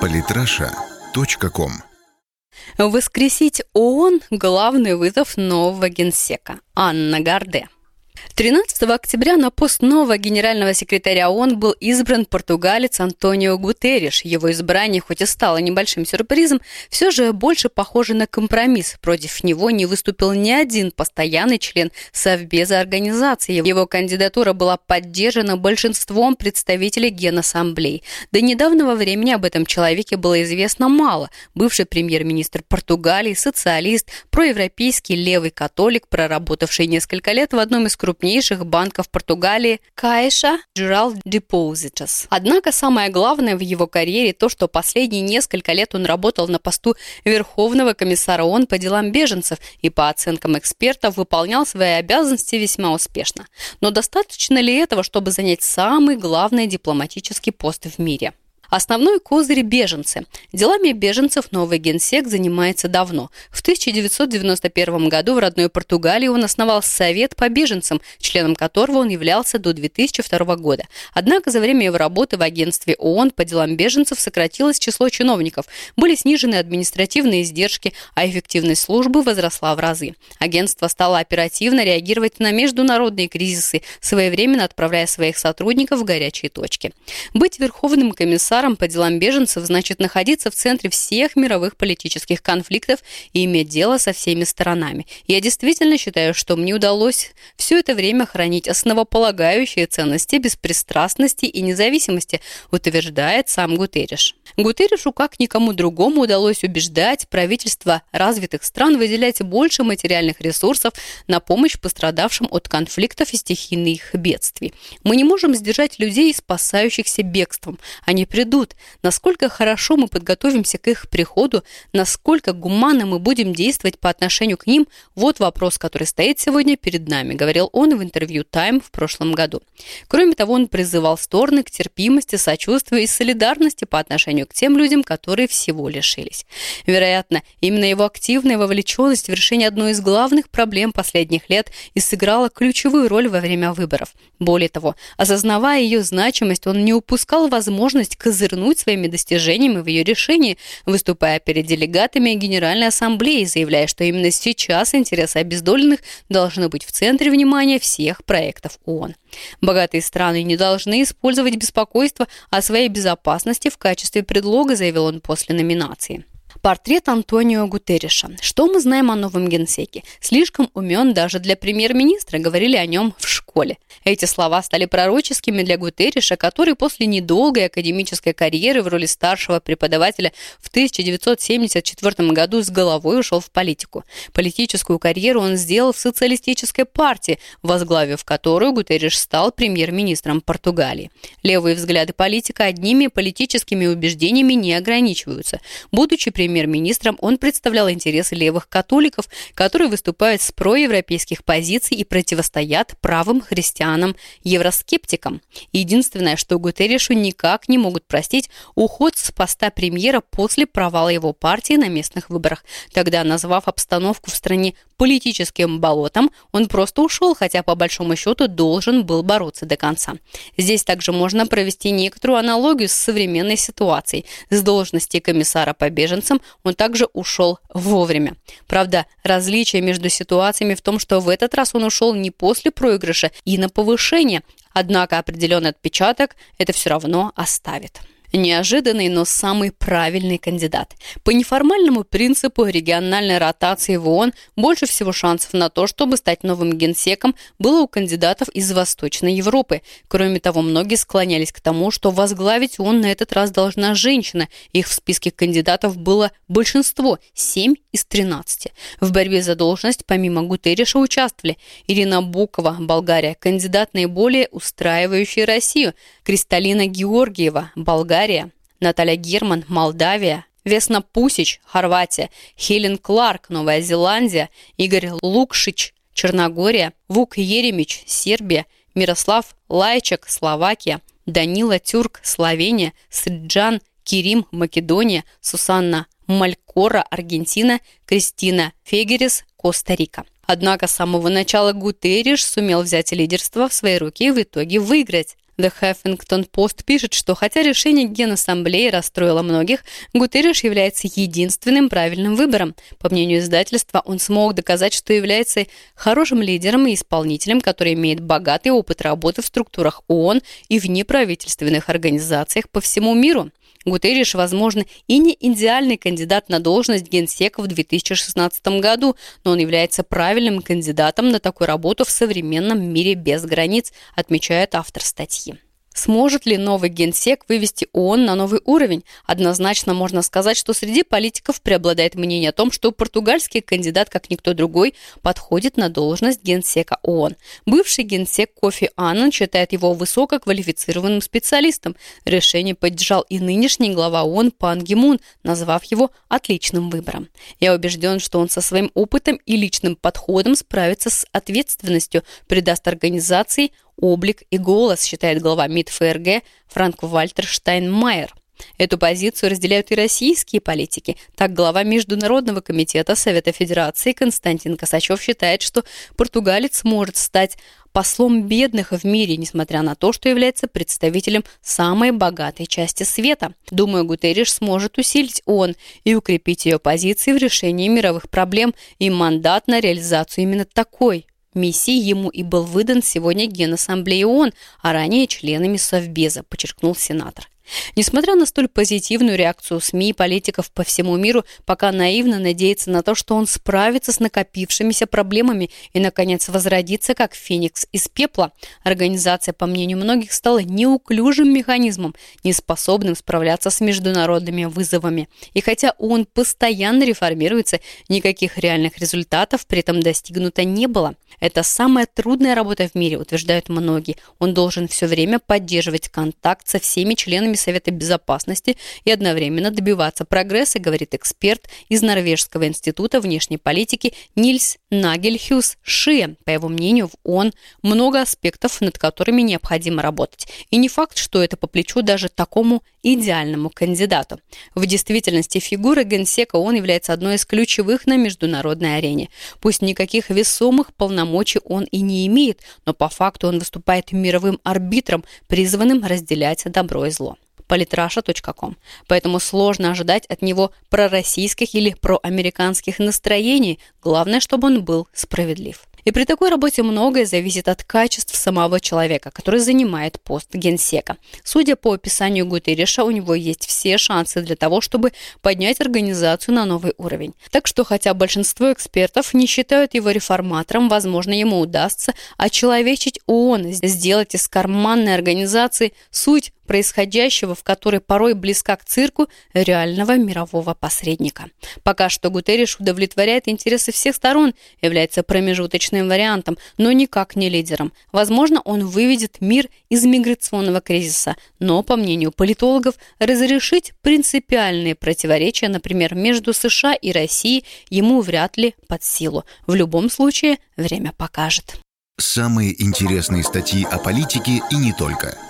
Политраша.ком Воскресить ООН – главный вызов нового генсека Анна Гарде – 13 октября на пост нового генерального секретаря ООН был избран португалец Антонио Гутерриш. Его избрание, хоть и стало небольшим сюрпризом, все же больше похоже на компромисс. Против него не выступил ни один постоянный член Совбеза организации. Его кандидатура была поддержана большинством представителей Генассамблей. До недавнего времени об этом человеке было известно мало. Бывший премьер-министр Португалии, социалист, проевропейский левый католик, проработавший несколько лет в одном из крупнейших банков Португалии Caixa Geral Deposits. Однако самое главное в его карьере то, что последние несколько лет он работал на посту Верховного комиссара ООН по делам беженцев и, по оценкам экспертов, выполнял свои обязанности весьма успешно. Но достаточно ли этого, чтобы занять самый главный дипломатический пост в мире? Основной козырь – беженцы. Делами беженцев новый генсек занимается давно. В 1991 году в родной Португалии он основал Совет по беженцам, членом которого он являлся до 2002 года. Однако за время его работы в агентстве ООН по делам беженцев сократилось число чиновников, были снижены административные издержки, а эффективность службы возросла в разы. Агентство стало оперативно реагировать на международные кризисы, своевременно отправляя своих сотрудников в горячие точки. Быть верховным комиссаром комиссаром по делам беженцев значит находиться в центре всех мировых политических конфликтов и иметь дело со всеми сторонами. Я действительно считаю, что мне удалось все это время хранить основополагающие ценности беспристрастности и независимости, утверждает сам Гутерриш. Гутерришу, как никому другому, удалось убеждать правительства развитых стран выделять больше материальных ресурсов на помощь пострадавшим от конфликтов и стихийных бедствий. Мы не можем сдержать людей, спасающихся бегством. Они придут. Насколько хорошо мы подготовимся к их приходу, насколько гуманно мы будем действовать по отношению к ним, вот вопрос, который стоит сегодня перед нами, говорил он в интервью Time в прошлом году. Кроме того, он призывал стороны к терпимости, сочувствию и солидарности по отношению к тем людям, которые всего лишились. Вероятно, именно его активная вовлеченность в решение одной из главных проблем последних лет и сыграла ключевую роль во время выборов. Более того, осознавая ее значимость, он не упускал возможность козырнуть своими достижениями в ее решении, выступая перед делегатами Генеральной Ассамблеи, заявляя, что именно сейчас интересы обездоленных должны быть в центре внимания всех проектов ООН. Богатые страны не должны использовать беспокойство о своей безопасности в качестве предлога, заявил он после номинации. Портрет Антонио Гутерриша. Что мы знаем о новом генсеке? Слишком умен даже для премьер-министра, говорили о нем в школе. Эти слова стали пророческими для Гутерриша, который после недолгой академической карьеры в роли старшего преподавателя в 1974 году с головой ушел в политику. Политическую карьеру он сделал в социалистической партии, возглавив которую Гутерриш стал премьер-министром Португалии. Левые взгляды политика одними политическими убеждениями не ограничиваются. Будучи премьер премьер-министром, он представлял интересы левых католиков, которые выступают с проевропейских позиций и противостоят правым христианам-евроскептикам. Единственное, что Гутерришу никак не могут простить уход с поста премьера после провала его партии на местных выборах. Тогда, назвав обстановку в стране политическим болотом, он просто ушел, хотя по большому счету должен был бороться до конца. Здесь также можно провести некоторую аналогию с современной ситуацией. С должности комиссара по беженцам он также ушел вовремя. Правда, различие между ситуациями в том, что в этот раз он ушел не после проигрыша и на повышение, однако определенный отпечаток это все равно оставит. Неожиданный, но самый правильный кандидат. По неформальному принципу региональной ротации в ООН больше всего шансов на то, чтобы стать новым генсеком, было у кандидатов из Восточной Европы. Кроме того, многие склонялись к тому, что возглавить ООН на этот раз должна женщина. Их в списке кандидатов было большинство – 7 из 13. В борьбе за должность помимо Гутерриша участвовали Ирина Букова, Болгария, кандидат наиболее устраивающий Россию, Кристалина Георгиева, Болгария, Болгария, Наталья Герман, Молдавия, Весна Пусич, Хорватия, Хелен Кларк, Новая Зеландия, Игорь Лукшич, Черногория, Вук Еремич, Сербия, Мирослав Лайчак, Словакия, Данила Тюрк, Словения, Сриджан Кирим, Македония, Сусанна Малькора, Аргентина, Кристина Фегерис, Коста-Рика. Однако с самого начала Гутерриш сумел взять лидерство в свои руки и в итоге выиграть. The Huffington Post пишет, что хотя решение Генассамблеи расстроило многих, Гутерриш является единственным правильным выбором. По мнению издательства, он смог доказать, что является хорошим лидером и исполнителем, который имеет богатый опыт работы в структурах ООН и в неправительственных организациях по всему миру. Гутерриш, возможно, и не идеальный кандидат на должность генсека в 2016 году, но он является правильным кандидатом на такую работу в современном мире без границ, отмечает автор статьи. Сможет ли новый генсек вывести ООН на новый уровень? Однозначно можно сказать, что среди политиков преобладает мнение о том, что португальский кандидат, как никто другой, подходит на должность генсека ООН. Бывший генсек Кофи Аннан считает его высококвалифицированным специалистом. Решение поддержал и нынешний глава ООН Пан Гимун, назвав его отличным выбором. Я убежден, что он со своим опытом и личным подходом справится с ответственностью, придаст организации облик и голос, считает глава МИД ФРГ Франк Вальтер Штайнмайер. Эту позицию разделяют и российские политики. Так, глава Международного комитета Совета Федерации Константин Косачев считает, что португалец может стать послом бедных в мире, несмотря на то, что является представителем самой богатой части света. Думаю, Гутерриш сможет усилить ООН и укрепить ее позиции в решении мировых проблем и мандат на реализацию именно такой Миссии ему и был выдан сегодня Генассамблеей ООН, а ранее членами Совбеза, подчеркнул сенатор. Несмотря на столь позитивную реакцию СМИ и политиков по всему миру, пока наивно надеяться на то, что он справится с накопившимися проблемами и, наконец, возродится как феникс из пепла, организация, по мнению многих, стала неуклюжим механизмом, неспособным справляться с международными вызовами. И хотя он постоянно реформируется, никаких реальных результатов при этом достигнуто не было. Это самая трудная работа в мире, утверждают многие. Он должен все время поддерживать контакт со всеми членами Совета Безопасности и одновременно добиваться прогресса, говорит эксперт из Норвежского института внешней политики Нильс Нагельхюс Ши. По его мнению, в ООН много аспектов, над которыми необходимо работать. И не факт, что это по плечу даже такому идеальному кандидату. В действительности фигура генсека ООН является одной из ключевых на международной арене. Пусть никаких весомых полномочий он и не имеет, но по факту он выступает мировым арбитром, призванным разделять добро и зло politrasha.com. Поэтому сложно ожидать от него пророссийских или проамериканских настроений. Главное, чтобы он был справедлив. И при такой работе многое зависит от качеств самого человека, который занимает пост генсека. Судя по описанию Гутерриша, у него есть все шансы для того, чтобы поднять организацию на новый уровень. Так что, хотя большинство экспертов не считают его реформатором, возможно, ему удастся очеловечить ООН, сделать из карманной организации суть происходящего, в которой порой близка к цирку реального мирового посредника. Пока что Гутерриш удовлетворяет интересы всех сторон, является промежуточным вариантом, но никак не лидером. Возможно, он выведет мир из миграционного кризиса, но, по мнению политологов, разрешить принципиальные противоречия, например, между США и Россией, ему вряд ли под силу. В любом случае, время покажет. Самые интересные статьи о политике и не только –